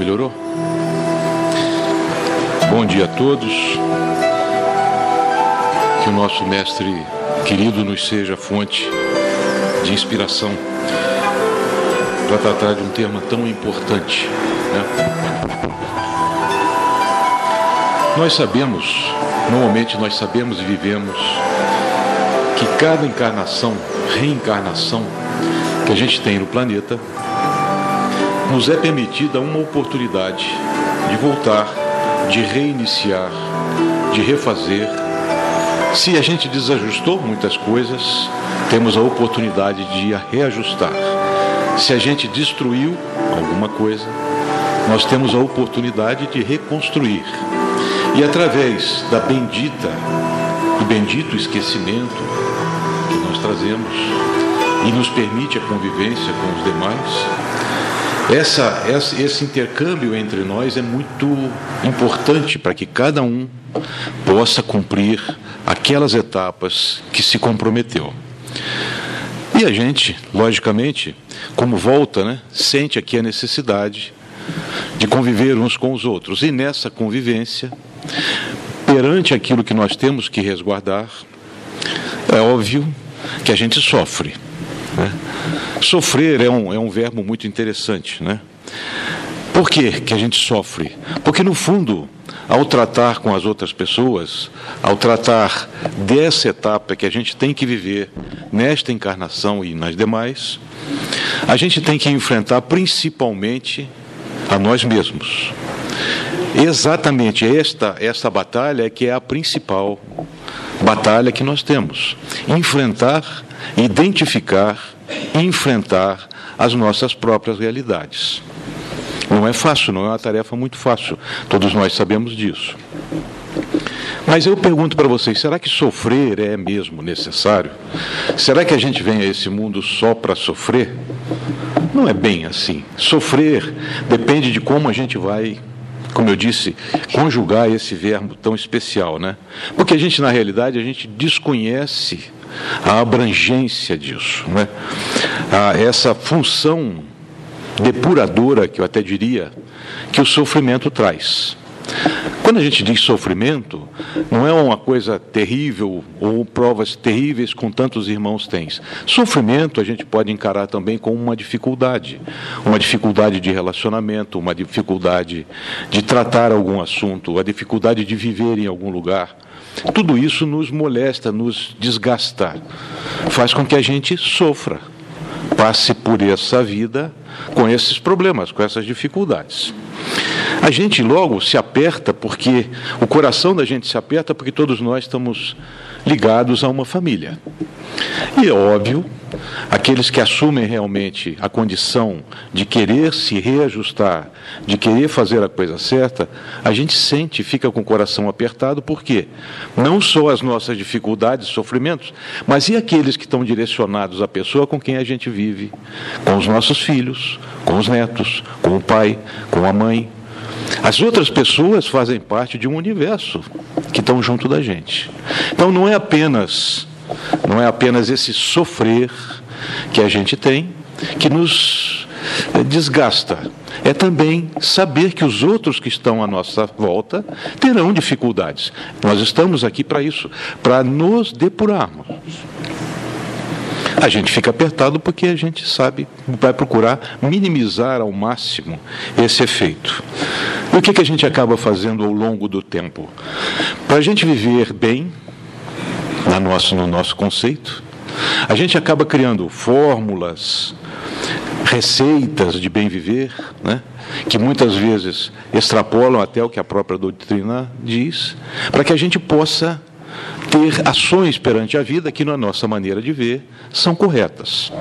melhorou? Bom dia a todos. Que o nosso mestre querido nos seja fonte de inspiração para tratar de um tema tão importante. Né? Nós sabemos, normalmente nós sabemos e vivemos que cada encarnação, reencarnação que a gente tem no planeta, nos é permitida uma oportunidade de voltar, de reiniciar, de refazer. Se a gente desajustou muitas coisas, temos a oportunidade de reajustar. Se a gente destruiu alguma coisa, nós temos a oportunidade de reconstruir. E através da bendita, do bendito esquecimento que nós trazemos e nos permite a convivência com os demais, essa, esse intercâmbio entre nós é muito importante para que cada um possa cumprir aquelas etapas que se comprometeu. E a gente, logicamente, como volta, né, sente aqui a necessidade de conviver uns com os outros. E nessa convivência, perante aquilo que nós temos que resguardar, é óbvio que a gente sofre. Né? Sofrer é um, é um verbo muito interessante. Né? Por que, que a gente sofre? Porque, no fundo, ao tratar com as outras pessoas, ao tratar dessa etapa que a gente tem que viver nesta encarnação e nas demais, a gente tem que enfrentar principalmente a nós mesmos. Exatamente esta, esta batalha é que é a principal batalha que nós temos. Enfrentar, identificar, enfrentar as nossas próprias realidades. Não é fácil, não é uma tarefa muito fácil. Todos nós sabemos disso. Mas eu pergunto para vocês: será que sofrer é mesmo necessário? Será que a gente vem a esse mundo só para sofrer? Não é bem assim. Sofrer depende de como a gente vai, como eu disse, conjugar esse verbo tão especial, né? Porque a gente, na realidade, a gente desconhece a abrangência disso, né? Ah, essa função depuradora, que eu até diria, que o sofrimento traz. Quando a gente diz sofrimento, não é uma coisa terrível ou provas terríveis com tantos irmãos tens. Sofrimento a gente pode encarar também como uma dificuldade, uma dificuldade de relacionamento, uma dificuldade de tratar algum assunto, a dificuldade de viver em algum lugar. Tudo isso nos molesta, nos desgasta, faz com que a gente sofra, passe por essa vida com esses problemas, com essas dificuldades. A gente logo se aperta porque o coração da gente se aperta porque todos nós estamos ligados a uma família. E é óbvio, aqueles que assumem realmente a condição de querer se reajustar, de querer fazer a coisa certa, a gente sente, fica com o coração apertado, porque não só as nossas dificuldades, sofrimentos, mas e aqueles que estão direcionados à pessoa com quem a gente vive, com os nossos filhos, com os netos, com o pai, com a mãe, as outras pessoas fazem parte de um universo que estão junto da gente. Então não é apenas não é apenas esse sofrer que a gente tem que nos desgasta. É também saber que os outros que estão à nossa volta terão dificuldades. Nós estamos aqui para isso, para nos depurarmos. A gente fica apertado porque a gente sabe, vai procurar minimizar ao máximo esse efeito. E o que, que a gente acaba fazendo ao longo do tempo? Para a gente viver bem, na nosso, no nosso conceito, a gente acaba criando fórmulas, receitas de bem viver, né? que muitas vezes extrapolam até o que a própria doutrina diz, para que a gente possa ter ações perante a vida que, na nossa maneira de ver, são corretas.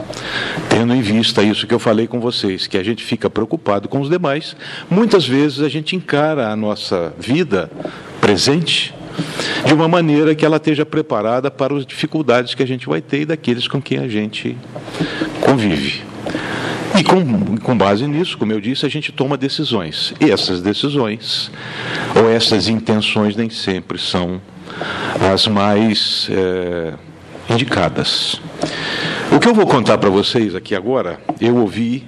Tendo em vista isso que eu falei com vocês, que a gente fica preocupado com os demais, muitas vezes a gente encara a nossa vida presente de uma maneira que ela esteja preparada para as dificuldades que a gente vai ter e daqueles com quem a gente convive. E com, com base nisso, como eu disse, a gente toma decisões. E essas decisões, ou essas intenções, nem sempre são as mais é, indicadas. O que eu vou contar para vocês aqui agora, eu ouvi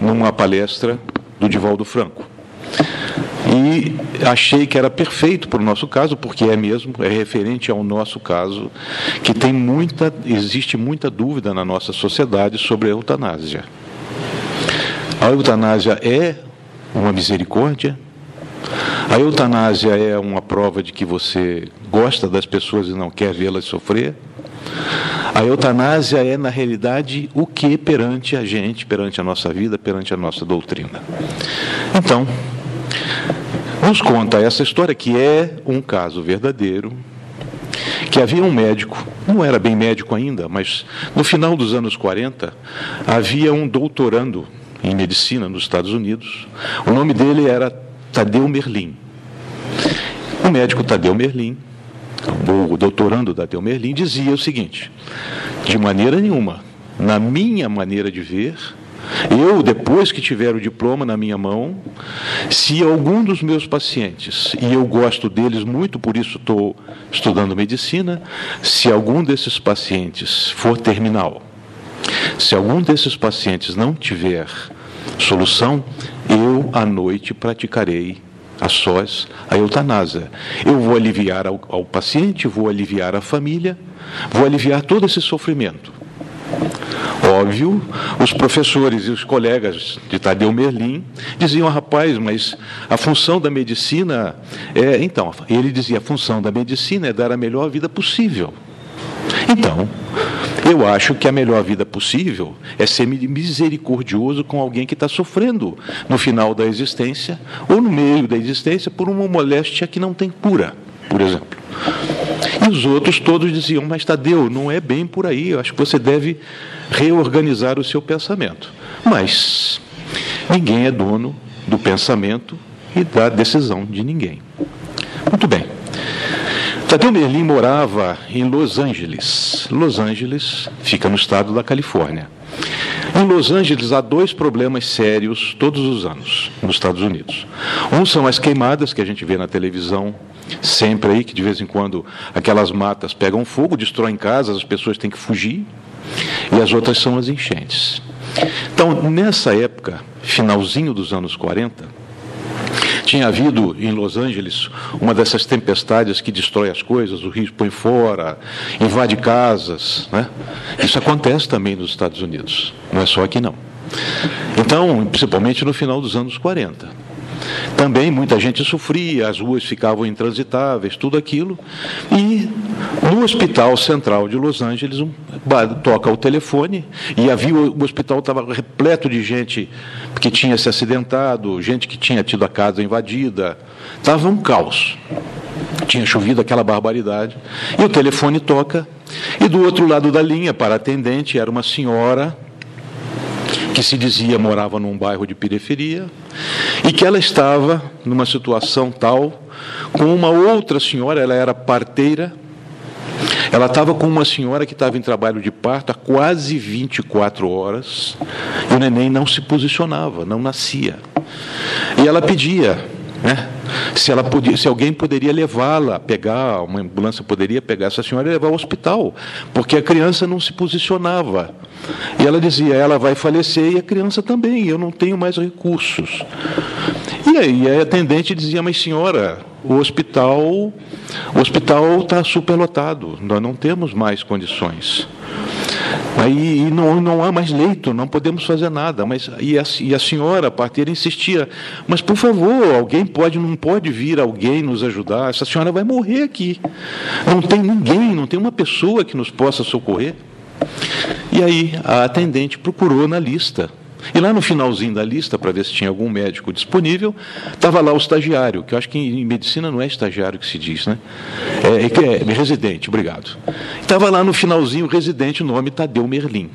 numa palestra do Divaldo Franco. E achei que era perfeito para o nosso caso, porque é mesmo, é referente ao nosso caso, que tem muita, existe muita dúvida na nossa sociedade sobre a eutanásia. A eutanásia é uma misericórdia? A eutanásia é uma prova de que você gosta das pessoas e não quer vê-las sofrer? A eutanásia é, na realidade, o que perante a gente, perante a nossa vida, perante a nossa doutrina. Então, nos conta essa história que é um caso verdadeiro, que havia um médico, não era bem médico ainda, mas no final dos anos 40, havia um doutorando em medicina nos Estados Unidos. O nome dele era Tadeu Merlin. O médico Tadeu Merlin, o doutorando Tadeu Merlin, dizia o seguinte: de maneira nenhuma, na minha maneira de ver, eu, depois que tiver o diploma na minha mão, se algum dos meus pacientes, e eu gosto deles muito, por isso estou estudando medicina, se algum desses pacientes for terminal, se algum desses pacientes não tiver solução, eu à noite praticarei a sós a eutanásia. Eu vou aliviar ao, ao paciente, vou aliviar a família, vou aliviar todo esse sofrimento. Óbvio, os professores e os colegas de Tadeu Merlin diziam, rapaz, mas a função da medicina é. Então, ele dizia: a função da medicina é dar a melhor vida possível. Então, eu acho que a melhor vida possível é ser misericordioso com alguém que está sofrendo no final da existência ou no meio da existência por uma moléstia que não tem cura, por exemplo. E os outros todos diziam: Mas Tadeu, não é bem por aí, eu acho que você deve reorganizar o seu pensamento. Mas ninguém é dono do pensamento e da decisão de ninguém. Muito bem. Tadeu Merlin morava em Los Angeles. Los Angeles fica no estado da Califórnia. Em Los Angeles há dois problemas sérios todos os anos nos Estados Unidos. Um são as queimadas que a gente vê na televisão sempre aí, que de vez em quando aquelas matas pegam fogo, destroem casas, as pessoas têm que fugir. E as outras são as enchentes. Então, nessa época, finalzinho dos anos 40, tinha havido em Los Angeles uma dessas tempestades que destrói as coisas, o rio põe fora, invade casas. Né? Isso acontece também nos Estados Unidos, não é só aqui não. Então, principalmente no final dos anos 40. Também muita gente sofria, as ruas ficavam intransitáveis, tudo aquilo. E no Hospital Central de Los Angeles, um, toca o telefone, e havia o hospital estava repleto de gente que tinha se acidentado, gente que tinha tido a casa invadida. Estava um caos. Tinha chovido aquela barbaridade. E o telefone toca, e do outro lado da linha, para atendente, era uma senhora que se dizia morava num bairro de periferia e que ela estava numa situação tal com uma outra senhora, ela era parteira, ela estava com uma senhora que estava em trabalho de parto há quase 24 horas e o neném não se posicionava, não nascia. E ela pedia, né? Se, ela podia, se alguém poderia levá-la, pegar, uma ambulância poderia pegar essa senhora e levar ao hospital, porque a criança não se posicionava. E ela dizia: ela vai falecer e a criança também, eu não tenho mais recursos. E aí a atendente dizia: mas senhora, o hospital o hospital está superlotado, nós não temos mais condições. Aí e não, não há mais leito, não podemos fazer nada. Mas e a, e a senhora, a parteira, insistia: mas por favor, alguém pode, não pode vir alguém nos ajudar? Essa senhora vai morrer aqui. Não tem ninguém, não tem uma pessoa que nos possa socorrer. E aí a atendente procurou na lista e lá no finalzinho da lista, para ver se tinha algum médico disponível, estava lá o estagiário, que eu acho que em medicina não é estagiário que se diz, né? É, é, é residente, obrigado. Estava lá no finalzinho o residente, o nome Tadeu Merlin.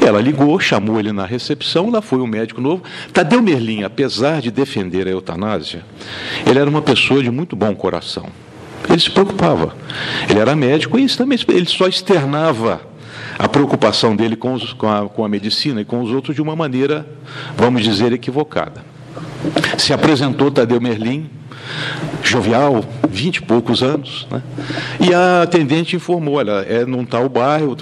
Ela ligou, chamou ele na recepção, lá foi o médico novo. Tadeu Merlin, apesar de defender a eutanásia, ele era uma pessoa de muito bom coração. Ele se preocupava. Ele era médico e também ele só externava a preocupação dele com, os, com, a, com a medicina e com os outros de uma maneira, vamos dizer, equivocada. Se apresentou Tadeu Merlin jovial, vinte e poucos anos. Né? E a atendente informou: olha, é num tal bairro,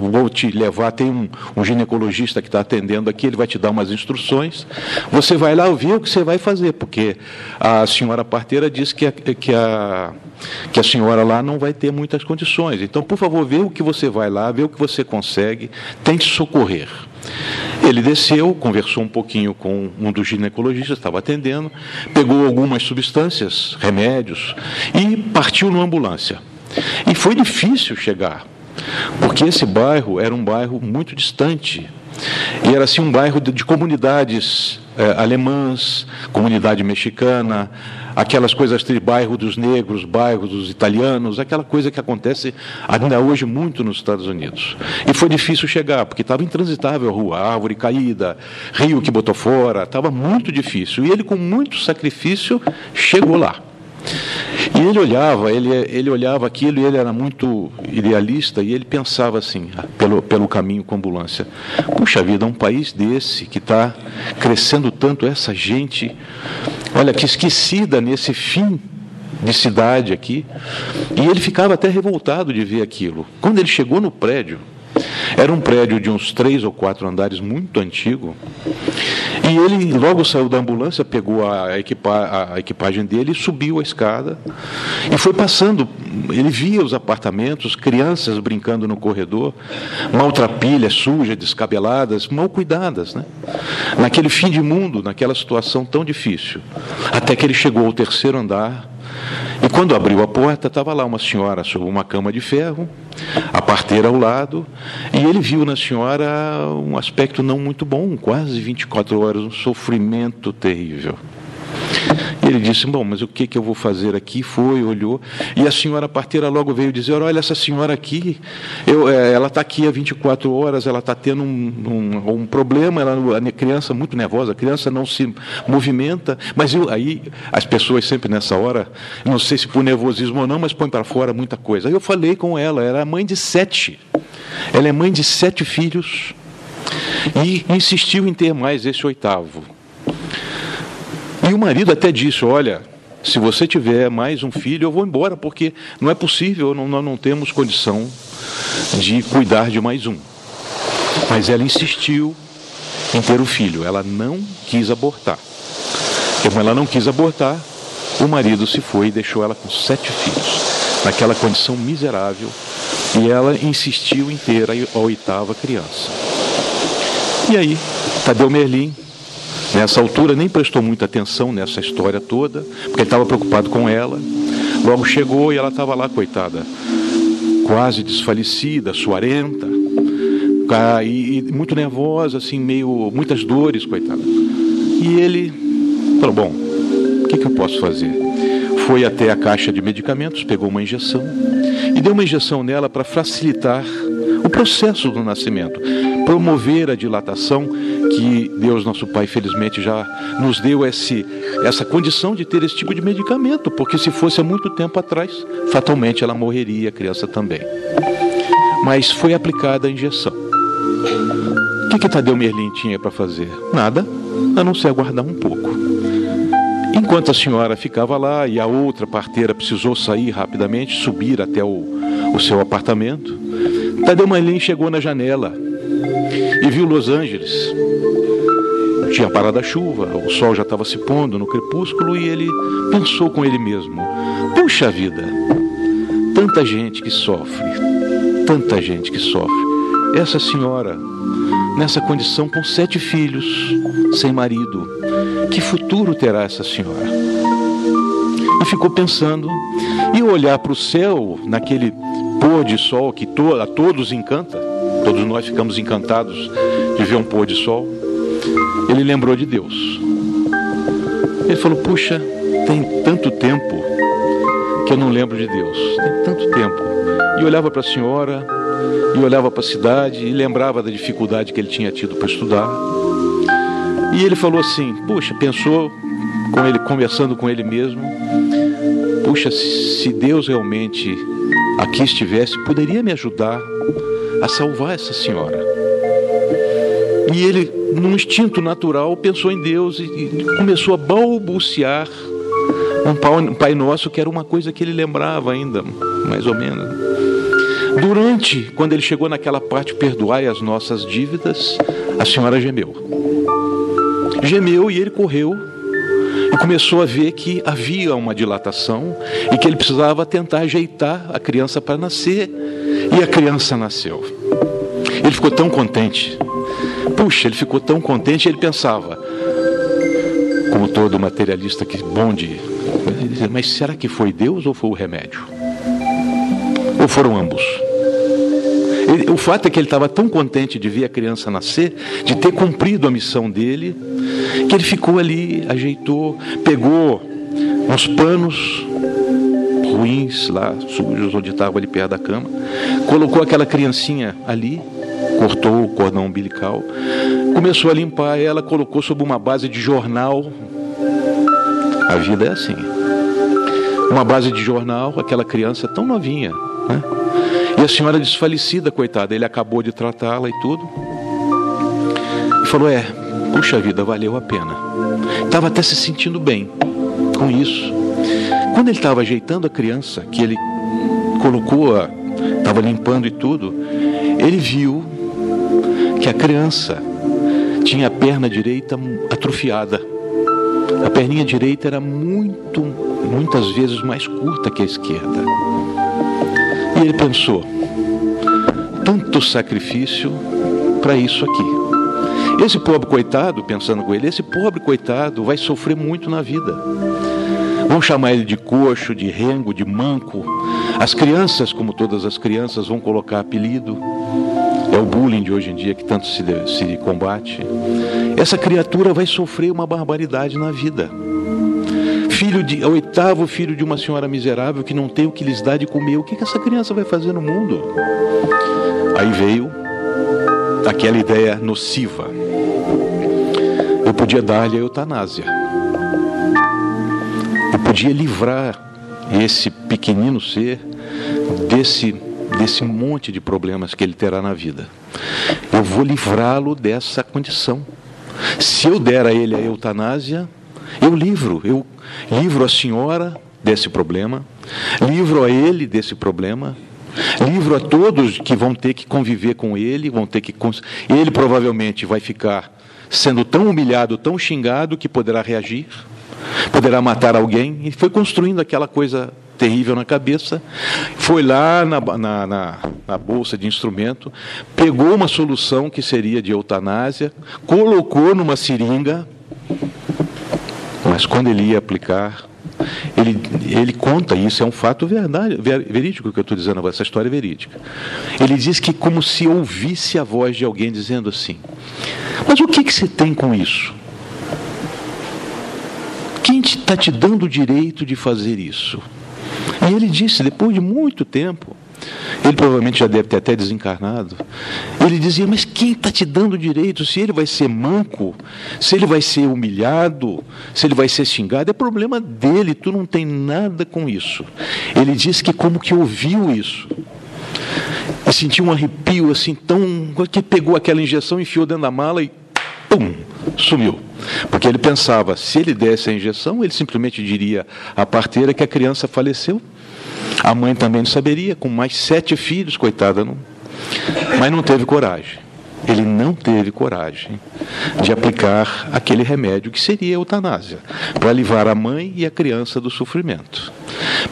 vou te levar, tem um, um ginecologista que está atendendo aqui, ele vai te dar umas instruções. Você vai lá ouvir o que você vai fazer, porque a senhora parteira disse que a, que a, que a senhora lá não vai ter muitas condições. Então, por favor, vê o que você vai lá, vê o que você consegue, tente socorrer. Ele desceu, conversou um pouquinho com um dos ginecologistas, estava atendendo, pegou algumas substâncias, remédios, e partiu numa ambulância. E foi difícil chegar, porque esse bairro era um bairro muito distante. E era assim um bairro de, de comunidades eh, alemãs, comunidade mexicana, aquelas coisas de bairro dos negros, bairro dos italianos, aquela coisa que acontece ainda hoje muito nos Estados Unidos. E foi difícil chegar, porque estava intransitável a rua, árvore caída, rio que botou fora, estava muito difícil. E ele, com muito sacrifício, chegou lá. E ele olhava, ele, ele olhava aquilo e ele era muito idealista e ele pensava assim, pelo, pelo caminho com ambulância: puxa vida, um país desse que está crescendo tanto, essa gente, olha que esquecida nesse fim de cidade aqui. E ele ficava até revoltado de ver aquilo. Quando ele chegou no prédio, era um prédio de uns três ou quatro andares, muito antigo. E ele logo saiu da ambulância, pegou a, equipa a equipagem dele, subiu a escada e foi passando. Ele via os apartamentos, crianças brincando no corredor, maltrapilhas, sujas, descabeladas, mal cuidadas, né? Naquele fim de mundo, naquela situação tão difícil. Até que ele chegou ao terceiro andar e quando abriu a porta, estava lá uma senhora sobre uma cama de ferro, a parteira ao lado, e ele viu na senhora um aspecto não muito bom, quase 24 horas, um sofrimento terrível. Ele disse: Bom, mas o que, que eu vou fazer aqui? Foi, olhou. E a senhora parteira logo veio dizer: Olha, essa senhora aqui, eu, é, ela está aqui há 24 horas, ela está tendo um, um, um, problema, ela, a criança muito nervosa, a criança não se movimenta. Mas eu, aí as pessoas sempre nessa hora, não sei se por nervosismo ou não, mas põem para fora muita coisa. Aí eu falei com ela, era mãe de sete. Ela é mãe de sete filhos e insistiu em ter mais esse oitavo. E o marido até disse: Olha, se você tiver mais um filho, eu vou embora, porque não é possível, não, nós não temos condição de cuidar de mais um. Mas ela insistiu em ter o filho, ela não quis abortar. Como ela não quis abortar, o marido se foi e deixou ela com sete filhos, naquela condição miserável, e ela insistiu em ter a oitava criança. E aí, Tadeu Merlin Nessa altura nem prestou muita atenção nessa história toda, porque ele estava preocupado com ela. Logo chegou e ela estava lá, coitada, quase desfalecida, suarenta, e, muito nervosa, assim, meio muitas dores, coitada. E ele falou: Bom, o que, que eu posso fazer? Foi até a caixa de medicamentos, pegou uma injeção e deu uma injeção nela para facilitar o processo do nascimento, promover a dilatação que Deus, nosso Pai, felizmente já nos deu esse, essa condição de ter esse tipo de medicamento, porque se fosse há muito tempo atrás, fatalmente ela morreria, a criança também. Mas foi aplicada a injeção. O que, que Tadeu Merlin tinha para fazer? Nada, a não ser aguardar um pouco. Enquanto a senhora ficava lá e a outra parteira precisou sair rapidamente, subir até o, o seu apartamento, Tadeu Merlin chegou na janela e viu Los Angeles. Tinha parado a chuva, o sol já estava se pondo no crepúsculo e ele pensou com ele mesmo: puxa vida, tanta gente que sofre, tanta gente que sofre. Essa senhora, nessa condição com sete filhos, sem marido, que futuro terá essa senhora? E ficou pensando, e olhar para o céu naquele pôr de sol que to a todos encanta, todos nós ficamos encantados de ver um pôr de sol. Ele lembrou de Deus. Ele falou: Puxa, tem tanto tempo que eu não lembro de Deus. Tem tanto tempo. E olhava para a senhora, e olhava para a cidade, e lembrava da dificuldade que ele tinha tido para estudar. E ele falou assim: Puxa, pensou com ele, conversando com ele mesmo. Puxa, se Deus realmente aqui estivesse, poderia me ajudar a salvar essa senhora. E ele, num instinto natural, pensou em Deus e, começou a balbuciar um Pai Nosso que era uma coisa que ele lembrava ainda, mais ou menos. Durante, quando ele chegou naquela parte, perdoai as nossas dívidas, a senhora gemeu. Gemeu e ele correu e começou a ver que havia uma dilatação e que ele precisava tentar ajeitar a criança para nascer. E a criança nasceu. Ele ficou tão contente. Puxa, ele ficou tão contente, ele pensava, como todo materialista que bom de, mas será que foi Deus ou foi o remédio? Ou foram ambos? O fato é que ele estava tão contente de ver a criança nascer, de ter cumprido a missão dele, que ele ficou ali, ajeitou, pegou uns panos ruins lá, sujos, onde estava ali perto da cama, colocou aquela criancinha ali, cortou o cordão umbilical, começou a limpar ela, colocou sobre uma base de jornal. A vida é assim. Uma base de jornal, aquela criança tão novinha, né? E a senhora desfalecida, coitada, ele acabou de tratá-la e tudo. E falou: É, puxa vida, valeu a pena. Estava até se sentindo bem com isso. Quando ele estava ajeitando a criança, que ele colocou, estava limpando e tudo, ele viu que a criança tinha a perna direita atrofiada. A perninha direita era muito, muitas vezes mais curta que a esquerda. E ele pensou: tanto sacrifício para isso aqui. Esse pobre coitado, pensando com ele, esse pobre coitado vai sofrer muito na vida. Vão chamar ele de coxo, de rengo, de manco. As crianças, como todas as crianças, vão colocar apelido. É o bullying de hoje em dia que tanto se, se combate. Essa criatura vai sofrer uma barbaridade na vida filho de oitavo filho de uma senhora miserável que não tem o que lhes dar de comer. O que, que essa criança vai fazer no mundo? Aí veio aquela ideia nociva. Eu podia dar-lhe a eutanásia. Eu podia livrar esse pequenino ser desse desse monte de problemas que ele terá na vida. Eu vou livrá-lo dessa condição. Se eu der a ele a eutanásia, eu livro, eu livro a senhora desse problema, livro a ele desse problema, livro a todos que vão ter que conviver com ele, vão ter que ele provavelmente vai ficar sendo tão humilhado, tão xingado que poderá reagir, poderá matar alguém e foi construindo aquela coisa terrível na cabeça, foi lá na, na, na, na, bolsa de instrumento, pegou uma solução que seria de eutanásia, colocou numa seringa, mas quando ele ia aplicar, ele, ele conta, isso é um fato verdade, verídico que eu estou dizendo, essa história é verídica. Ele diz que como se ouvisse a voz de alguém dizendo assim: Mas o que, que você tem com isso? Está te dando o direito de fazer isso? E ele disse, depois de muito tempo, ele provavelmente já deve ter até desencarnado. Ele dizia: Mas quem está te dando direito? Se ele vai ser manco, se ele vai ser humilhado, se ele vai ser xingado, é problema dele, tu não tem nada com isso. Ele disse que, como que ouviu isso, e sentiu um arrepio assim, tão. que pegou aquela injeção, enfiou dentro da mala e. pum! sumiu. Porque ele pensava: se ele desse a injeção, ele simplesmente diria à parteira que a criança faleceu a mãe também não saberia, com mais sete filhos, coitada, não. Mas não teve coragem. Ele não teve coragem de aplicar aquele remédio que seria a eutanásia, para livrar a mãe e a criança do sofrimento.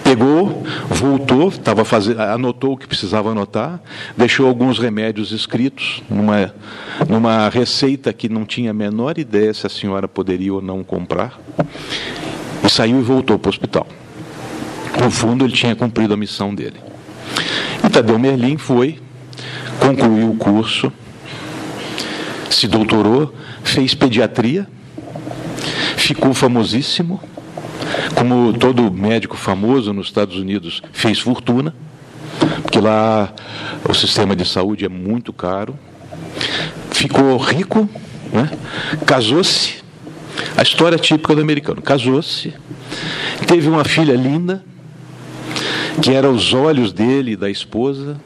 Pegou, voltou, estava fazendo, anotou o que precisava anotar, deixou alguns remédios escritos numa, numa receita que não tinha a menor ideia se a senhora poderia ou não comprar, e saiu e voltou para o hospital. No fundo, ele tinha cumprido a missão dele. E Tadeu Merlin foi, concluiu o curso, se doutorou, fez pediatria, ficou famosíssimo, como todo médico famoso nos Estados Unidos fez fortuna, porque lá o sistema de saúde é muito caro, ficou rico, né? casou-se, a história típica do americano, casou-se, teve uma filha linda, que eram os olhos dele e da esposa.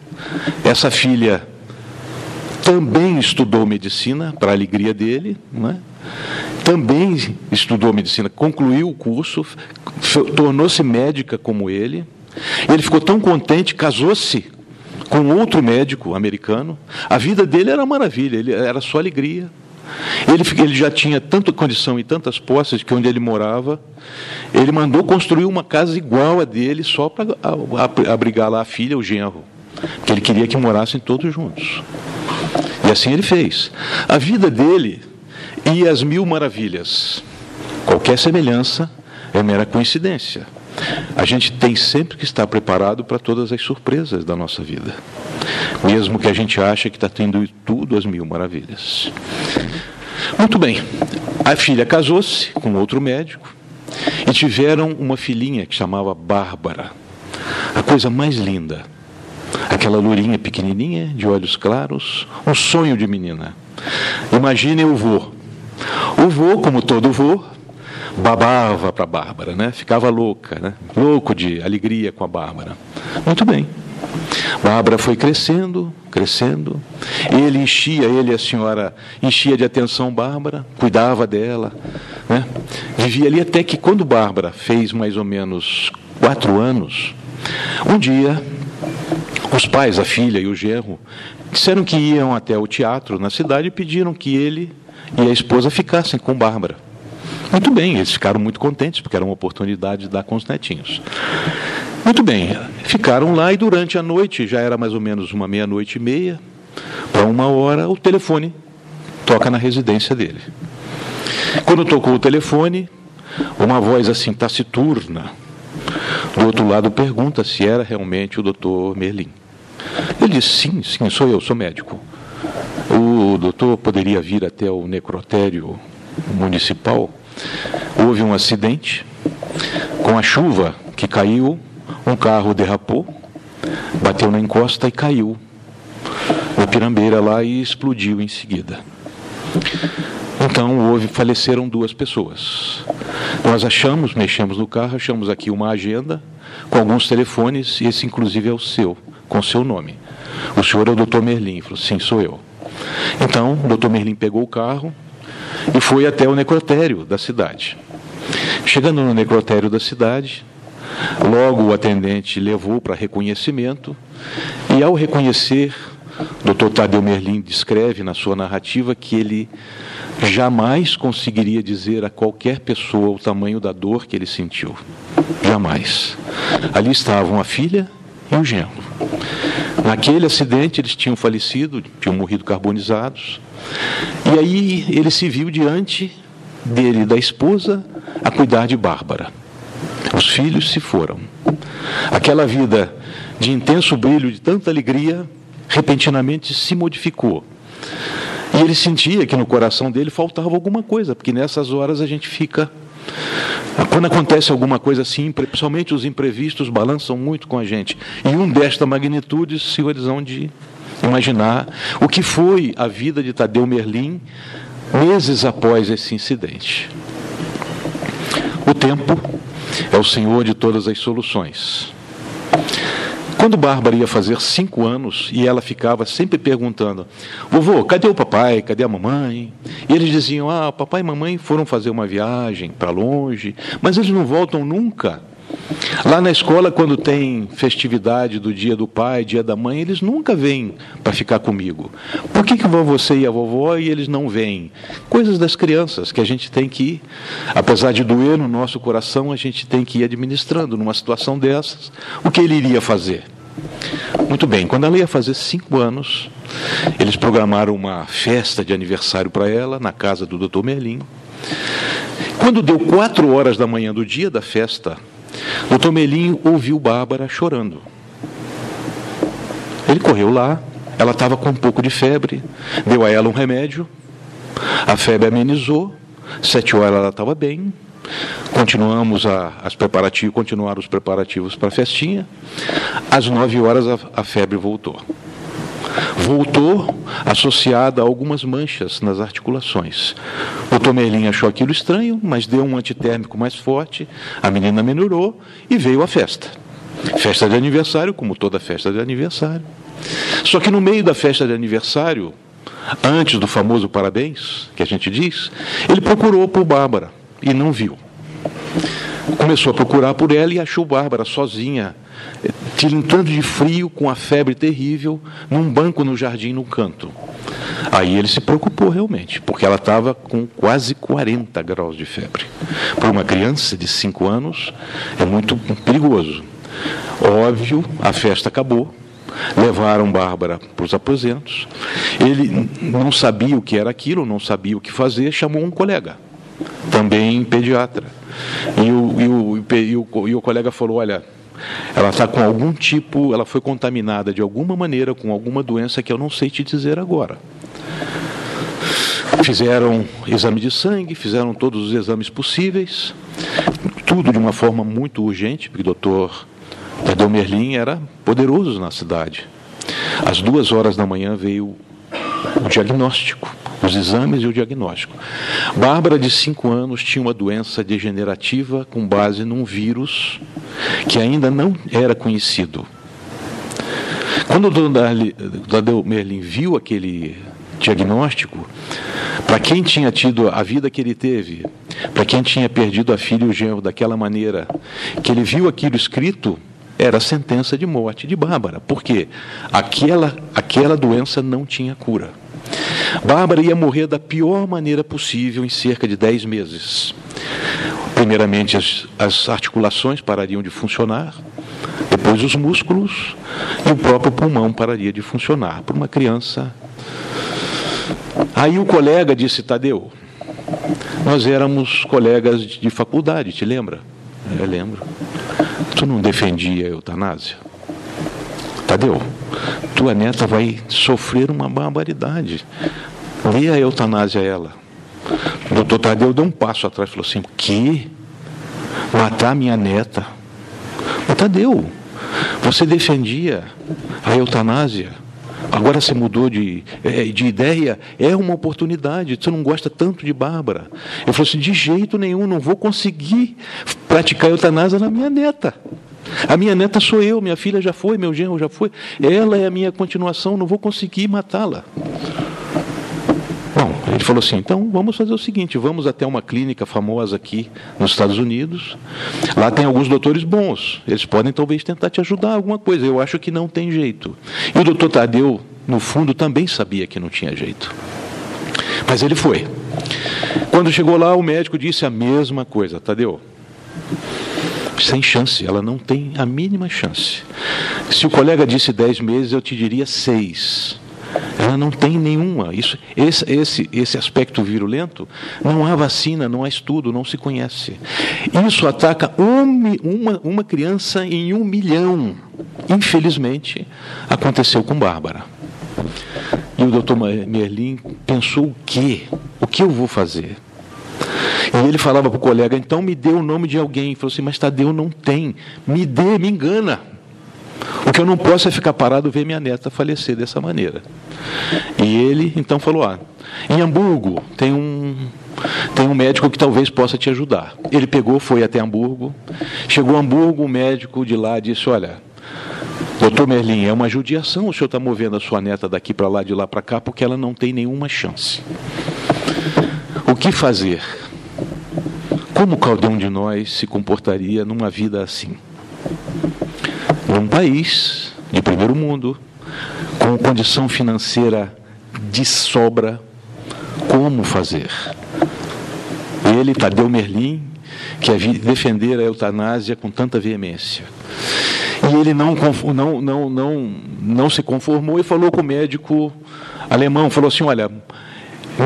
Essa filha também estudou medicina, para a alegria dele, não é? também estudou medicina, concluiu o curso, tornou-se médica como ele. Ele ficou tão contente, casou-se com outro médico americano. A vida dele era maravilha, ele era só alegria. Ele, ele já tinha tanta condição e tantas posses que onde ele morava, ele mandou construir uma casa igual a dele só para abrigar lá a filha, o genro. Porque ele queria que morassem todos juntos. E assim ele fez. A vida dele e as mil maravilhas. Qualquer semelhança é mera coincidência. A gente tem sempre que estar preparado para todas as surpresas da nossa vida, mesmo que a gente ache que está tendo tudo às mil maravilhas. Muito bem, a filha casou-se com outro médico e tiveram uma filhinha que chamava Bárbara, a coisa mais linda. Aquela lourinha pequenininha, de olhos claros, um sonho de menina. Imaginem o vô, o vô, como todo vô, babava para a Bárbara, né? ficava louca, né? louco de alegria com a Bárbara. Muito bem. Bárbara foi crescendo, crescendo. Ele enchia, ele a senhora enchia de atenção Bárbara, cuidava dela. Né? Vivia ali até que, quando Bárbara fez mais ou menos quatro anos, um dia, os pais, a filha e o genro, disseram que iam até o teatro na cidade e pediram que ele e a esposa ficassem com Bárbara. Muito bem, eles ficaram muito contentes, porque era uma oportunidade de dar com os netinhos. Muito bem, ficaram lá e durante a noite, já era mais ou menos uma meia-noite e meia, para uma hora, o telefone toca na residência dele. Quando tocou o telefone, uma voz assim taciturna, do outro lado pergunta se era realmente o doutor Merlin. Ele disse: Sim, sim, sou eu, sou médico. O doutor poderia vir até o necrotério municipal. Houve um acidente. Com a chuva que caiu, um carro derrapou, bateu na encosta e caiu na pirambeira lá e explodiu em seguida. Então houve, faleceram duas pessoas. Nós achamos, mexemos no carro, achamos aqui uma agenda com alguns telefones, e esse inclusive é o seu, com seu nome. O senhor é o doutor Merlin, falou, sim, sou eu. Então, o doutor Merlin pegou o carro e foi até o necrotério da cidade. Chegando no necrotério da cidade, logo o atendente levou para reconhecimento e, ao reconhecer, doutor Tadeu Merlin descreve na sua narrativa que ele jamais conseguiria dizer a qualquer pessoa o tamanho da dor que ele sentiu. Jamais. Ali estavam a filha e o genro. Naquele acidente eles tinham falecido, tinham morrido carbonizados. E aí ele se viu diante dele, da esposa, a cuidar de Bárbara. Os filhos se foram. Aquela vida de intenso brilho, de tanta alegria, repentinamente se modificou. E ele sentia que no coração dele faltava alguma coisa, porque nessas horas a gente fica quando acontece alguma coisa assim, principalmente os imprevistos balançam muito com a gente. E um desta magnitude, senhores hão de imaginar o que foi a vida de Tadeu Merlin meses após esse incidente. O tempo é o senhor de todas as soluções. Quando Bárbara ia fazer cinco anos e ela ficava sempre perguntando: Vovô, cadê o papai? Cadê a mamãe? E eles diziam: Ah, papai e mamãe foram fazer uma viagem para longe, mas eles não voltam nunca. Lá na escola, quando tem festividade do dia do pai, dia da mãe, eles nunca vêm para ficar comigo. Por que, que você e a vovó e eles não vêm? Coisas das crianças que a gente tem que apesar de doer no nosso coração, a gente tem que ir administrando numa situação dessas. O que ele iria fazer? Muito bem, quando ela ia fazer cinco anos, eles programaram uma festa de aniversário para ela na casa do Dr. Merlin. Quando deu quatro horas da manhã do dia da festa, o Tomelinho ouviu Bárbara chorando. Ele correu lá, ela estava com um pouco de febre, deu a ela um remédio, a febre amenizou, sete horas ela estava bem, continuamos a, as preparativos, continuaram os preparativos para a festinha, às nove horas a, a febre voltou. Voltou associada a algumas manchas nas articulações. O Tomerlin achou aquilo estranho, mas deu um antitérmico mais forte, a menina melhorou e veio a festa. Festa de aniversário, como toda festa de aniversário. Só que no meio da festa de aniversário, antes do famoso parabéns, que a gente diz, ele procurou por Bárbara e não viu. Começou a procurar por ela e achou Bárbara sozinha, tilintando de frio, com a febre terrível, num banco no jardim, no canto. Aí ele se preocupou realmente, porque ela estava com quase 40 graus de febre. Para uma criança de 5 anos, é muito perigoso. Óbvio, a festa acabou, levaram Bárbara para os aposentos. Ele não sabia o que era aquilo, não sabia o que fazer, chamou um colega, também pediatra. E o, e o, e o, e o colega falou: Olha, ela está com algum tipo, ela foi contaminada de alguma maneira com alguma doença que eu não sei te dizer agora. Fizeram exame de sangue, fizeram todos os exames possíveis, tudo de uma forma muito urgente, porque o doutor Tadeu Merlin era poderoso na cidade. Às duas horas da manhã veio o diagnóstico, os exames e o diagnóstico. Bárbara, de cinco anos, tinha uma doença degenerativa com base num vírus que ainda não era conhecido. Quando o Tadeu Merlin viu aquele diagnóstico, para quem tinha tido a vida que ele teve, para quem tinha perdido a filha e o genro daquela maneira, que ele viu aquilo escrito, era a sentença de morte de Bárbara, porque aquela, aquela doença não tinha cura. Bárbara ia morrer da pior maneira possível em cerca de 10 meses. Primeiramente, as, as articulações parariam de funcionar, depois os músculos e o próprio pulmão pararia de funcionar. Para uma criança. Aí o colega disse: Tadeu, nós éramos colegas de faculdade, te lembra? Eu lembro. Tu não defendia a eutanásia? Tadeu, tua neta vai sofrer uma barbaridade. Lê a eutanásia a ela. O doutor Tadeu deu um passo atrás e falou assim: Que? Matar minha neta? Tadeu, você defendia a eutanásia. Agora você mudou de, é, de ideia, é uma oportunidade. Você não gosta tanto de Bárbara. Eu falei assim: de jeito nenhum, não vou conseguir praticar eutanásia na minha neta. A minha neta sou eu, minha filha já foi, meu genro já foi. Ela é a minha continuação, não vou conseguir matá-la. Bom, ele falou assim: então vamos fazer o seguinte: vamos até uma clínica famosa aqui nos Estados Unidos. Lá tem alguns doutores bons. Eles podem talvez tentar te ajudar alguma coisa. Eu acho que não tem jeito. E o doutor Tadeu, no fundo, também sabia que não tinha jeito. Mas ele foi. Quando chegou lá, o médico disse a mesma coisa: Tadeu, sem chance, ela não tem a mínima chance. Se o colega disse 10 meses, eu te diria 6. Ela não tem nenhuma. Isso, esse, esse, esse aspecto virulento, não há vacina, não há estudo, não se conhece. Isso ataca um, uma, uma criança em um milhão. Infelizmente, aconteceu com Bárbara. E o doutor Merlin pensou o quê? O que eu vou fazer? E ele falava para o colega, então me dê o nome de alguém. Ele falou assim, mas Tadeu não tem. Me dê, me engana. O que eu não posso é ficar parado ver minha neta falecer dessa maneira. E ele então falou: ah, em Hamburgo tem um, tem um médico que talvez possa te ajudar. Ele pegou, foi até Hamburgo. Chegou a Hamburgo, o médico de lá disse: Olha, doutor Merlin, é uma judiação o senhor está movendo a sua neta daqui para lá, de lá para cá, porque ela não tem nenhuma chance. O que fazer? Como cada um de nós se comportaria numa vida assim? Num país de primeiro mundo, com condição financeira de sobra, como fazer? Ele, Tadeu Merlin, que defender a eutanásia com tanta veemência. E ele não, não, não, não, não se conformou e falou com o médico alemão, falou assim, olha,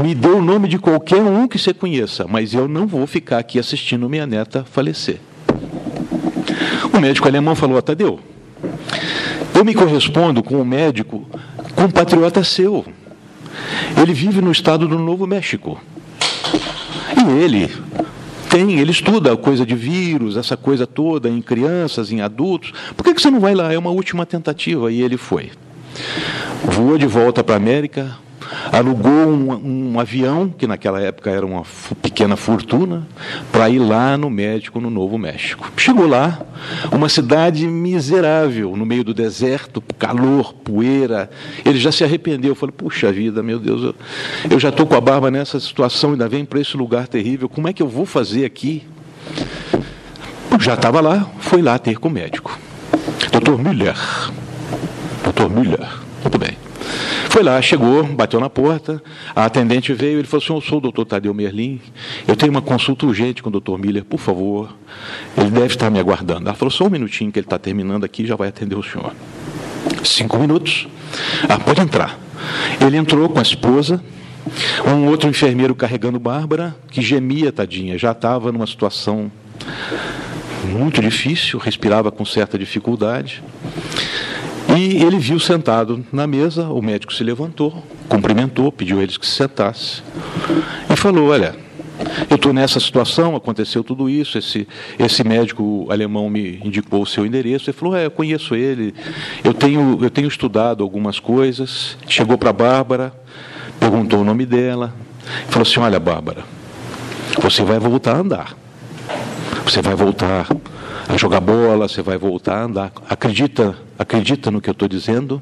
me dê o nome de qualquer um que você conheça, mas eu não vou ficar aqui assistindo minha neta falecer. O médico alemão falou: Tadeu, eu me correspondo com um médico compatriota seu. Ele vive no estado do Novo México. E ele tem, ele estuda coisa de vírus, essa coisa toda, em crianças, em adultos. Por que você não vai lá? É uma última tentativa. E ele foi. Voou de volta para a América, alugou um, um avião, que naquela época era uma pequena fortuna, para ir lá no médico no Novo México. Chegou lá, uma cidade miserável, no meio do deserto, calor, poeira. Ele já se arrependeu, falou: Puxa vida, meu Deus, eu, eu já estou com a barba nessa situação, ainda vem para esse lugar terrível, como é que eu vou fazer aqui? Já estava lá, foi lá ter com o médico. Doutor Müller. Doutor Müller. Muito bem. Foi lá, chegou, bateu na porta, a atendente veio, ele falou assim, eu sou o doutor Tadeu Merlin, eu tenho uma consulta urgente com o doutor Miller, por favor, ele deve estar me aguardando. Ela falou, só um minutinho que ele está terminando aqui, já vai atender o senhor. Cinco minutos, ah, pode entrar. Ele entrou com a esposa, um outro enfermeiro carregando Bárbara, que gemia, tadinha, já estava numa situação muito difícil, respirava com certa dificuldade. E ele viu sentado na mesa, o médico se levantou, cumprimentou, pediu a eles que se sentasse e falou: Olha, eu estou nessa situação, aconteceu tudo isso, esse, esse médico alemão me indicou o seu endereço. Ele falou: É, eu conheço ele, eu tenho, eu tenho estudado algumas coisas. Chegou para a Bárbara, perguntou o nome dela, falou assim: Olha, Bárbara, você vai voltar a andar. Você vai voltar a jogar bola, você vai voltar a andar. Acredita, acredita no que eu estou dizendo?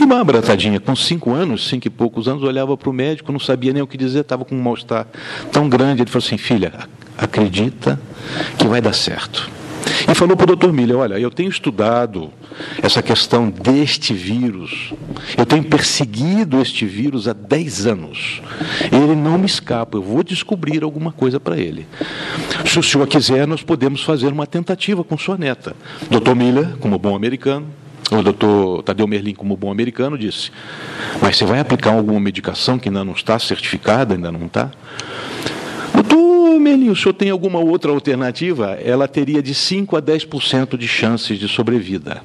E Bárbara, tadinha, com cinco anos, cinco e poucos anos, olhava para o médico, não sabia nem o que dizer, estava com um mal-estar tão grande. Ele falou assim: Filha, acredita que vai dar certo. E falou para o doutor Miller: Olha, eu tenho estudado essa questão deste vírus, eu tenho perseguido este vírus há 10 anos. Ele não me escapa, eu vou descobrir alguma coisa para ele. Se o senhor quiser, nós podemos fazer uma tentativa com sua neta. Doutor Miller, como bom americano, o doutor Tadeu Merlin, como bom americano, disse: Mas você vai aplicar alguma medicação que ainda não está certificada, ainda não está? Doutor Merlin, o senhor tem alguma outra alternativa? Ela teria de 5 a 10% de chances de sobrevida.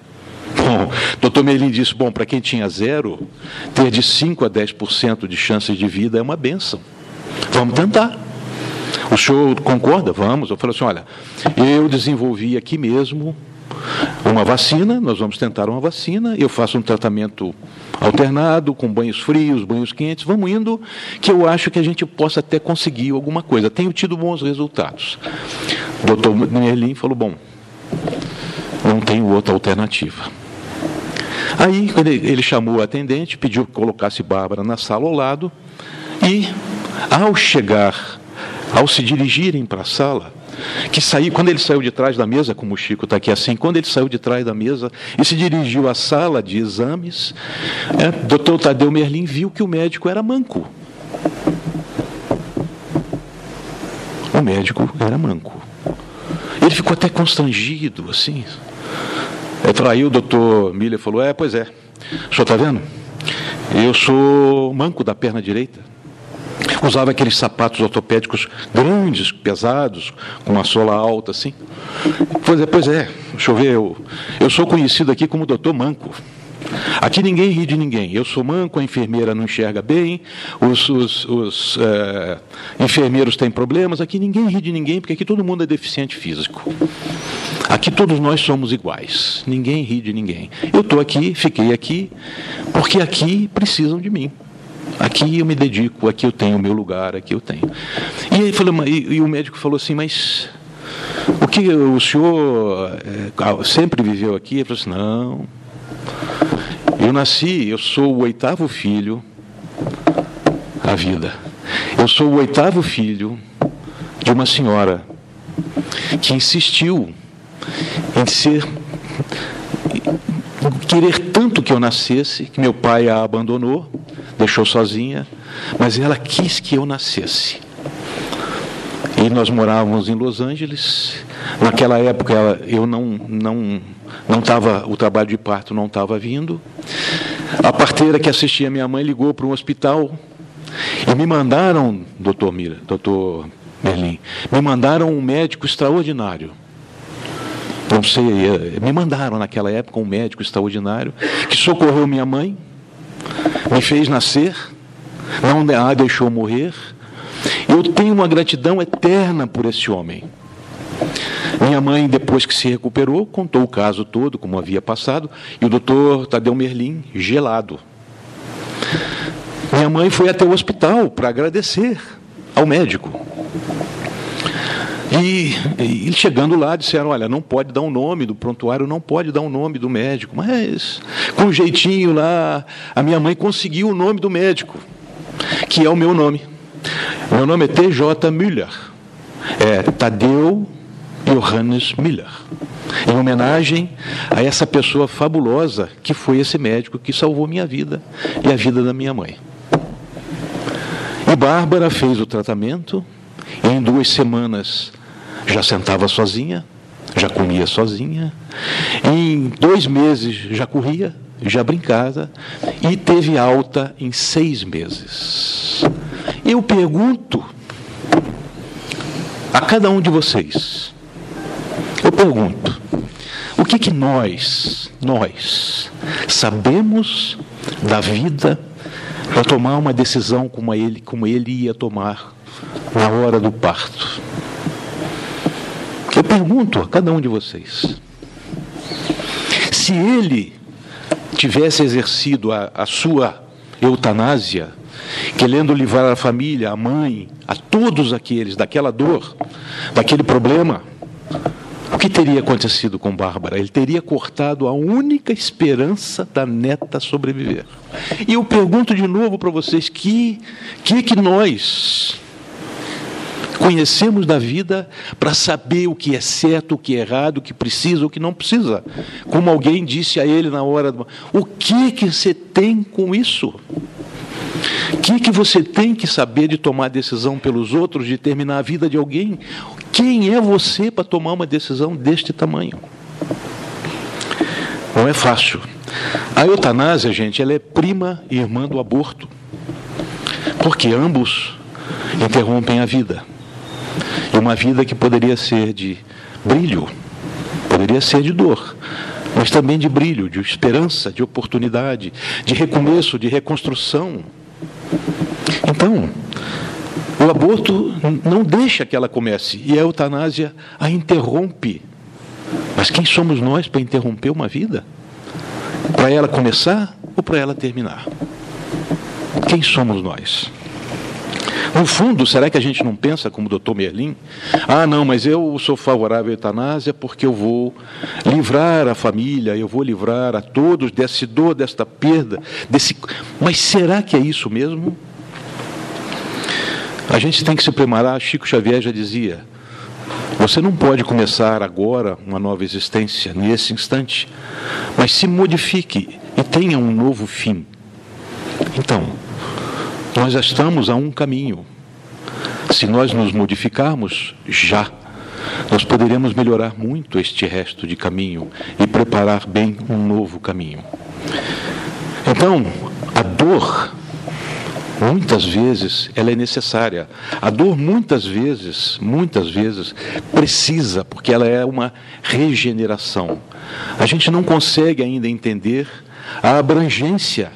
Bom, doutor Merlin disse: bom, para quem tinha zero, ter de 5 a 10% de chances de vida é uma benção. Vamos tentar. O senhor concorda? Vamos. Eu falei assim: olha, eu desenvolvi aqui mesmo uma vacina, nós vamos tentar uma vacina, eu faço um tratamento alternado, com banhos frios, banhos quentes, vamos indo, que eu acho que a gente possa até conseguir alguma coisa. Tenho tido bons resultados. O doutor Merlin falou: bom, não tenho outra alternativa. Aí ele chamou a atendente, pediu que colocasse Bárbara na sala ao lado, e ao chegar, ao se dirigirem para a sala, que saiu, quando ele saiu de trás da mesa, como o Chico está aqui assim, quando ele saiu de trás da mesa e se dirigiu à sala de exames, é, doutor Tadeu Merlin viu que o médico era manco. O médico era manco. Ele ficou até constrangido, assim. Aí o doutor Miller falou, é, pois é, o senhor está vendo? Eu sou manco da perna direita usava aqueles sapatos ortopédicos grandes, pesados, com uma sola alta assim. Pois é, pois é, deixa eu ver, eu, eu sou conhecido aqui como doutor Manco. Aqui ninguém ri de ninguém. Eu sou manco, a enfermeira não enxerga bem, os, os, os é, enfermeiros têm problemas. Aqui ninguém ri de ninguém, porque aqui todo mundo é deficiente físico. Aqui todos nós somos iguais. Ninguém ri de ninguém. Eu estou aqui, fiquei aqui, porque aqui precisam de mim. Aqui eu me dedico, aqui eu tenho o meu lugar, aqui eu tenho. E, ele falou, e, e o médico falou assim, mas o que o senhor é, sempre viveu aqui? Ele falou assim, não. Eu nasci, eu sou o oitavo filho à vida. Eu sou o oitavo filho de uma senhora que insistiu em ser querer tanto que eu nascesse, que meu pai a abandonou, deixou sozinha, mas ela quis que eu nascesse. E nós morávamos em Los Angeles. Naquela época eu não não não estava o trabalho de parto não estava vindo. A parteira que assistia minha mãe ligou para um hospital e me mandaram, doutor Mira, doutor Merlin, me mandaram um médico extraordinário não sei, eh, me mandaram naquela época um médico extraordinário que socorreu minha mãe, me fez nascer, não a deixou morrer. Eu tenho uma gratidão eterna por esse homem. Minha mãe, depois que se recuperou, contou o caso todo, como havia passado, e o doutor Tadeu Merlin, gelado. Minha mãe foi até o hospital para agradecer ao médico. E, e, chegando lá disseram, olha, não pode dar o um nome do prontuário, não pode dar o um nome do médico. Mas, com jeitinho lá, a minha mãe conseguiu o nome do médico, que é o meu nome. Meu nome é T.J. Müller. É Tadeu Johannes Müller. Em homenagem a essa pessoa fabulosa que foi esse médico que salvou minha vida e a vida da minha mãe. E Bárbara fez o tratamento, em duas semanas já sentava sozinha, já comia sozinha, em dois meses já corria, já brincava, e teve alta em seis meses. Eu pergunto a cada um de vocês, eu pergunto, o que que nós, nós, sabemos da vida para tomar uma decisão como ele, como ele ia tomar na hora do parto. Eu pergunto a cada um de vocês: se ele tivesse exercido a, a sua eutanásia, querendo livrar a família, a mãe, a todos aqueles daquela dor, daquele problema, o que teria acontecido com Bárbara? Ele teria cortado a única esperança da neta sobreviver. E eu pergunto de novo para vocês: que que que nós conhecemos da vida para saber o que é certo, o que é errado, o que precisa, o que não precisa? Como alguém disse a ele na hora do... O que que você tem com isso? O que, que você tem que saber de tomar decisão pelos outros, de terminar a vida de alguém? Quem é você para tomar uma decisão deste tamanho? Não é fácil. A eutanásia, gente, ela é prima e irmã do aborto. Porque ambos interrompem a vida. E uma vida que poderia ser de brilho, poderia ser de dor, mas também de brilho, de esperança, de oportunidade, de recomeço, de reconstrução. Então, o aborto não deixa que ela comece e a eutanásia a interrompe. Mas quem somos nós para interromper uma vida? Para ela começar ou para ela terminar? Quem somos nós? No fundo, será que a gente não pensa como o doutor Merlin? Ah, não, mas eu sou favorável à eutanásia porque eu vou livrar a família, eu vou livrar a todos desse dor, desta perda, desse. Mas será que é isso mesmo? A gente tem que se preparar, Chico Xavier já dizia, você não pode começar agora uma nova existência, nesse instante, mas se modifique e tenha um novo fim. Então, nós já estamos a um caminho. Se nós nos modificarmos já, nós poderemos melhorar muito este resto de caminho e preparar bem um novo caminho. Então, a dor muitas vezes ela é necessária. A dor muitas vezes, muitas vezes precisa, porque ela é uma regeneração. A gente não consegue ainda entender a abrangência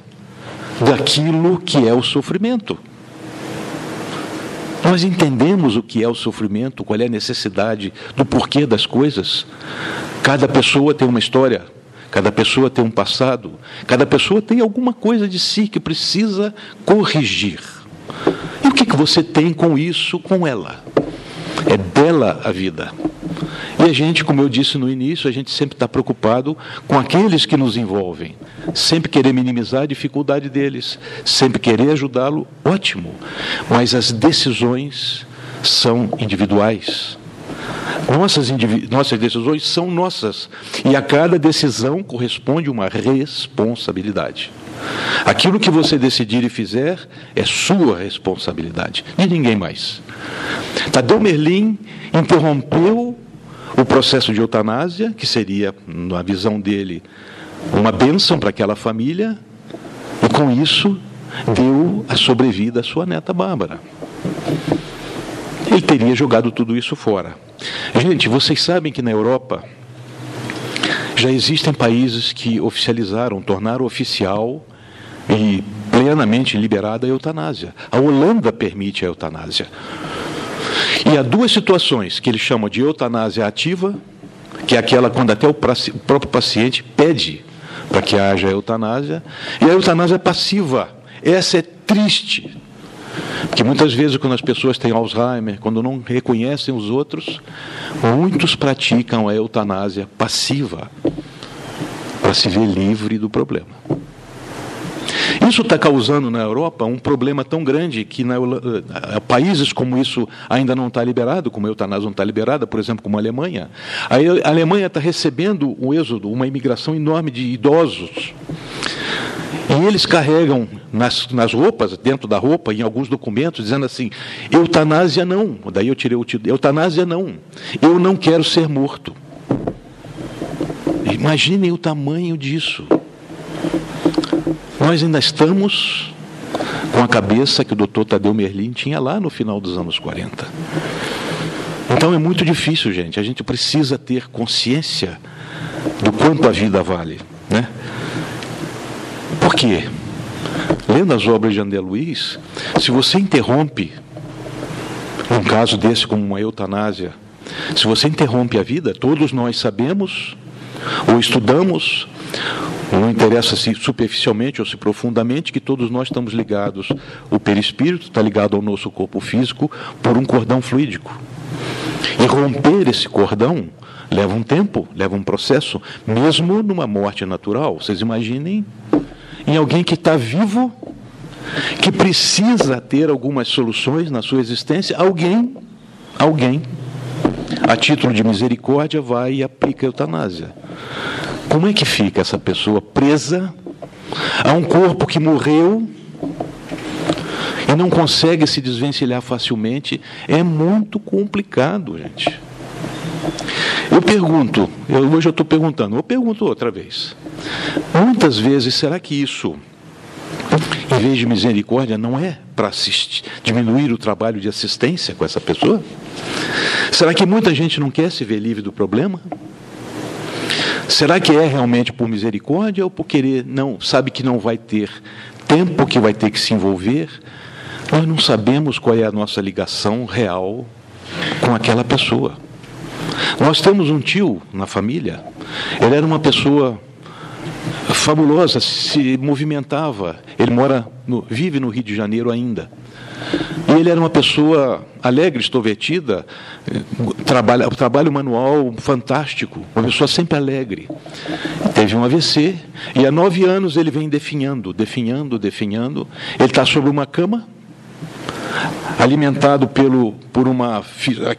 daquilo que é o sofrimento. Nós entendemos o que é o sofrimento, qual é a necessidade do porquê das coisas. Cada pessoa tem uma história, cada pessoa tem um passado, cada pessoa tem alguma coisa de si que precisa corrigir. E o que, que você tem com isso, com ela? É dela a vida. E a gente, como eu disse no início, a gente sempre está preocupado com aqueles que nos envolvem. Sempre querer minimizar a dificuldade deles, sempre querer ajudá-lo, ótimo. Mas as decisões são individuais. Nossas, nossas decisões são nossas. E a cada decisão corresponde uma responsabilidade. Aquilo que você decidir e fizer é sua responsabilidade, de ninguém mais. Tadeu Merlin interrompeu o processo de eutanásia, que seria, na visão dele, uma bênção para aquela família, e com isso deu a sobrevida à sua neta Bárbara. Ele teria jogado tudo isso fora. Gente, vocês sabem que na Europa já existem países que oficializaram, tornaram oficial e plenamente liberada a eutanásia. A Holanda permite a eutanásia. E há duas situações que ele chama de eutanásia ativa, que é aquela quando até o próprio paciente pede para que haja eutanásia, e a eutanásia passiva. Essa é triste. Porque muitas vezes, quando as pessoas têm Alzheimer, quando não reconhecem os outros, muitos praticam a eutanásia passiva para se ver livre do problema. Isso está causando na Europa um problema tão grande que na, uh, países como isso ainda não está liberado, como a eutanásia não está liberada, por exemplo, como a Alemanha. A Alemanha está recebendo um êxodo, uma imigração enorme de idosos. E eles carregam nas, nas roupas, dentro da roupa, em alguns documentos, dizendo assim: eutanásia não. Daí eu tirei o título: eutanásia não. Eu não quero ser morto. Imaginem o tamanho disso. Nós ainda estamos com a cabeça que o doutor Tadeu Merlin tinha lá no final dos anos 40. Então é muito difícil, gente. A gente precisa ter consciência do quanto a vida vale. Né? Por quê? Lendo as obras de André Luiz, se você interrompe um caso desse como uma eutanásia, se você interrompe a vida, todos nós sabemos ou estudamos não interessa se superficialmente ou se profundamente que todos nós estamos ligados. O perispírito está ligado ao nosso corpo físico por um cordão fluídico. E romper esse cordão leva um tempo, leva um processo, mesmo numa morte natural. Vocês imaginem em alguém que está vivo, que precisa ter algumas soluções na sua existência, alguém, alguém, a título de misericórdia, vai e aplica a eutanásia. Como é que fica essa pessoa presa a um corpo que morreu e não consegue se desvencilhar facilmente? É muito complicado, gente. Eu pergunto, eu, hoje eu estou perguntando, eu pergunto outra vez. Muitas vezes, será que isso, em vez de misericórdia, não é para diminuir o trabalho de assistência com essa pessoa? Será que muita gente não quer se ver livre do problema? Será que é realmente por misericórdia ou por querer? Não, sabe que não vai ter tempo, que vai ter que se envolver. Nós não sabemos qual é a nossa ligação real com aquela pessoa. Nós temos um tio na família, ele era uma pessoa fabulosa, se movimentava. Ele mora no, vive no Rio de Janeiro ainda. E ele era uma pessoa alegre, extrovertida, trabalho, trabalho manual fantástico, uma pessoa sempre alegre. Teve um AVC e há nove anos ele vem definhando, definhando, definhando. Ele está sobre uma cama, alimentado pelo, por uma,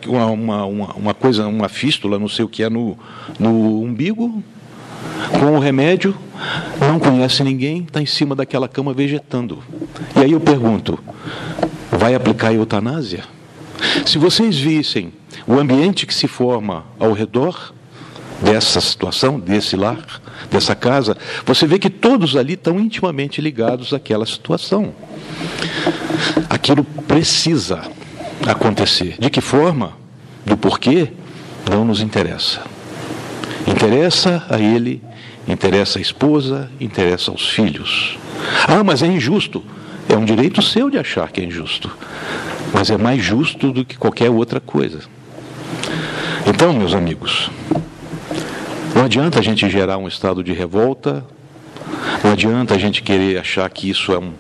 uma, uma, uma coisa, uma fístula, não sei o que é, no, no umbigo, com o remédio, não conhece ninguém, está em cima daquela cama vegetando. E aí eu pergunto: vai aplicar eutanásia? Se vocês vissem o ambiente que se forma ao redor dessa situação, desse lar, dessa casa, você vê que todos ali estão intimamente ligados àquela situação. Aquilo precisa acontecer. De que forma? Do porquê? Não nos interessa. Interessa a ele, interessa a esposa, interessa aos filhos. Ah, mas é injusto. É um direito seu de achar que é injusto, mas é mais justo do que qualquer outra coisa. Então, meus amigos, não adianta a gente gerar um estado de revolta, não adianta a gente querer achar que isso é um,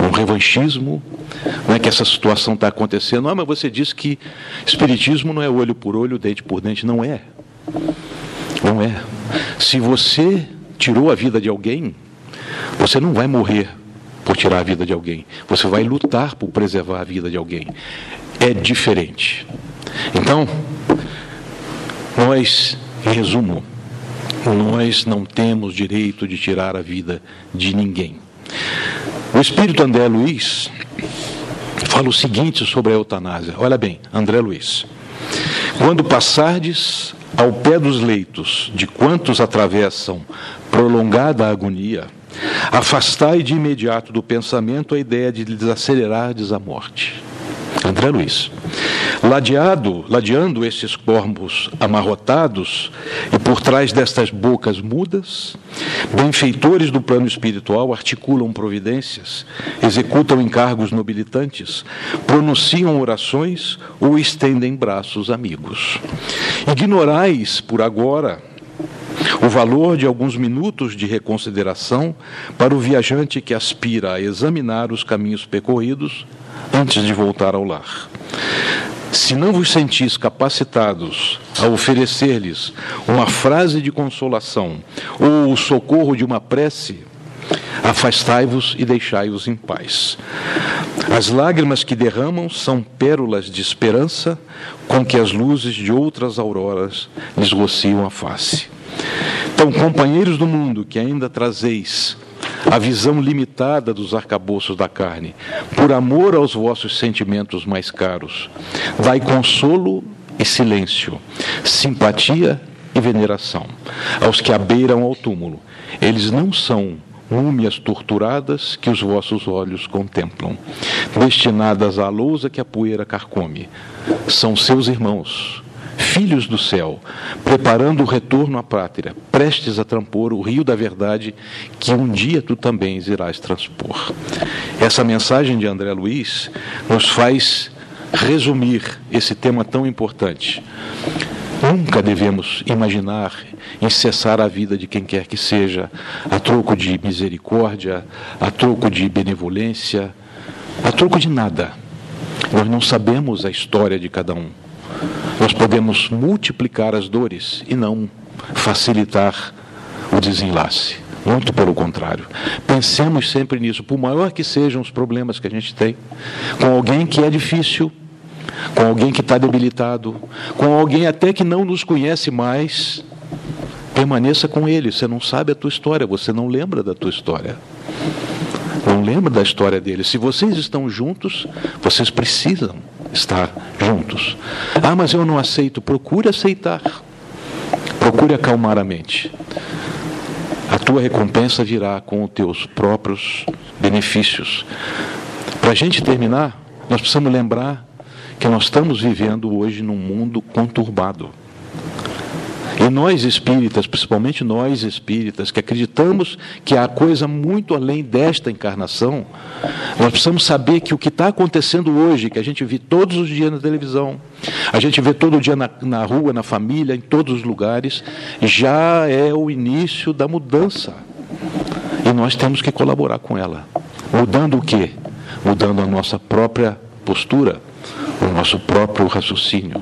um revanchismo, não é que essa situação está acontecendo. Ah, mas você disse que espiritismo não é olho por olho, dente por dente. Não é. Não é. Se você tirou a vida de alguém, você não vai morrer por tirar a vida de alguém. Você vai lutar por preservar a vida de alguém. É diferente. Então, nós, em resumo, nós não temos direito de tirar a vida de ninguém. O espírito André Luiz fala o seguinte sobre a eutanásia. Olha bem, André Luiz. Quando passardes ao pé dos leitos de quantos atravessam prolongada agonia, Afastai de imediato do pensamento a ideia de desacelerar a morte. André Luiz. Ladeado, ladeando esses corpos amarrotados e por trás destas bocas mudas, benfeitores do plano espiritual articulam providências, executam encargos nobilitantes, pronunciam orações ou estendem braços amigos. Ignorais, por agora, o valor de alguns minutos de reconsideração para o viajante que aspira a examinar os caminhos percorridos antes de voltar ao lar. Se não vos sentis capacitados a oferecer-lhes uma frase de consolação ou o socorro de uma prece, afastai-vos e deixai-os em paz. As lágrimas que derramam são pérolas de esperança com que as luzes de outras auroras lhes rociam a face. Então, companheiros do mundo que ainda trazeis a visão limitada dos arcabouços da carne, por amor aos vossos sentimentos mais caros, dai consolo e silêncio, simpatia e veneração aos que abeiram ao túmulo. Eles não são múmias torturadas que os vossos olhos contemplam, destinadas à lousa que a poeira carcome. São seus irmãos, filhos do céu, preparando o retorno à pátria, prestes a transpor o rio da verdade que um dia tu também irás transpor. Essa mensagem de André Luiz nos faz resumir esse tema tão importante. Nunca devemos imaginar em cessar a vida de quem quer que seja, a troco de misericórdia, a troco de benevolência, a troco de nada. Nós não sabemos a história de cada um. Nós podemos multiplicar as dores e não facilitar o desenlace. Muito pelo contrário. Pensemos sempre nisso, por maior que sejam os problemas que a gente tem, com alguém que é difícil, com alguém que está debilitado, com alguém até que não nos conhece mais, permaneça com ele. Você não sabe a tua história, você não lembra da tua história. Não lembra da história dele. Se vocês estão juntos, vocês precisam estar juntos. Ah, mas eu não aceito. Procure aceitar. Procure acalmar a mente. A tua recompensa virá com os teus próprios benefícios. Para a gente terminar, nós precisamos lembrar que nós estamos vivendo hoje num mundo conturbado. E nós espíritas, principalmente nós espíritas, que acreditamos que há coisa muito além desta encarnação, nós precisamos saber que o que está acontecendo hoje, que a gente vê todos os dias na televisão, a gente vê todo dia na, na rua, na família, em todos os lugares, já é o início da mudança. E nós temos que colaborar com ela. Mudando o quê? Mudando a nossa própria postura o nosso próprio raciocínio,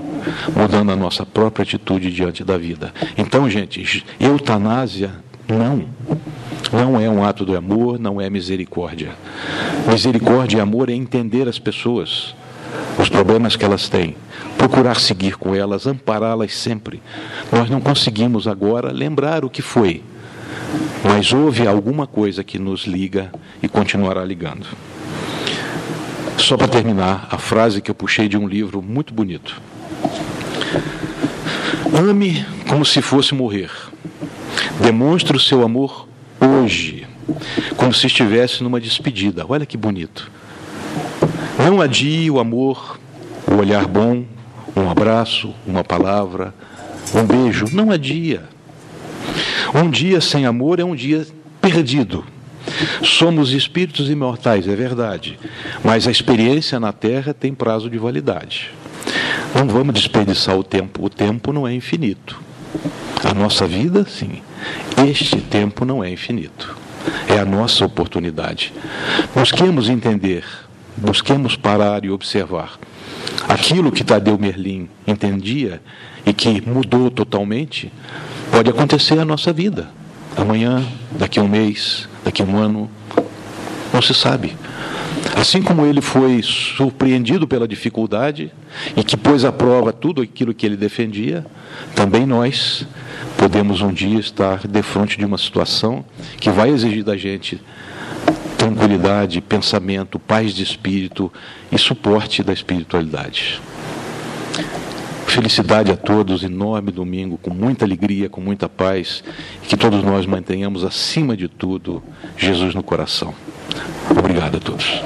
mudando a nossa própria atitude diante da vida. Então, gente, eutanásia não. Não é um ato de amor, não é misericórdia. Misericórdia e amor é entender as pessoas, os problemas que elas têm, procurar seguir com elas, ampará-las sempre. Nós não conseguimos agora lembrar o que foi, mas houve alguma coisa que nos liga e continuará ligando. Só para terminar, a frase que eu puxei de um livro muito bonito. Ame como se fosse morrer. Demonstre o seu amor hoje, como se estivesse numa despedida. Olha que bonito. Não adie o amor, o olhar bom, um abraço, uma palavra, um beijo. Não adia. Um dia sem amor é um dia perdido. Somos espíritos imortais, é verdade, mas a experiência na Terra tem prazo de validade. Não vamos desperdiçar o tempo, o tempo não é infinito. A nossa vida, sim. Este tempo não é infinito. É a nossa oportunidade. Busquemos entender, busquemos parar e observar. Aquilo que Tadeu Merlin entendia e que mudou totalmente, pode acontecer na nossa vida. Amanhã, daqui a um mês, daqui a um ano, não se sabe. Assim como ele foi surpreendido pela dificuldade e que pôs à prova tudo aquilo que ele defendia, também nós podemos um dia estar de frente de uma situação que vai exigir da gente tranquilidade, pensamento, paz de espírito e suporte da espiritualidade. Felicidade a todos, enorme domingo, com muita alegria, com muita paz, e que todos nós mantenhamos acima de tudo Jesus no coração. Obrigado a todos.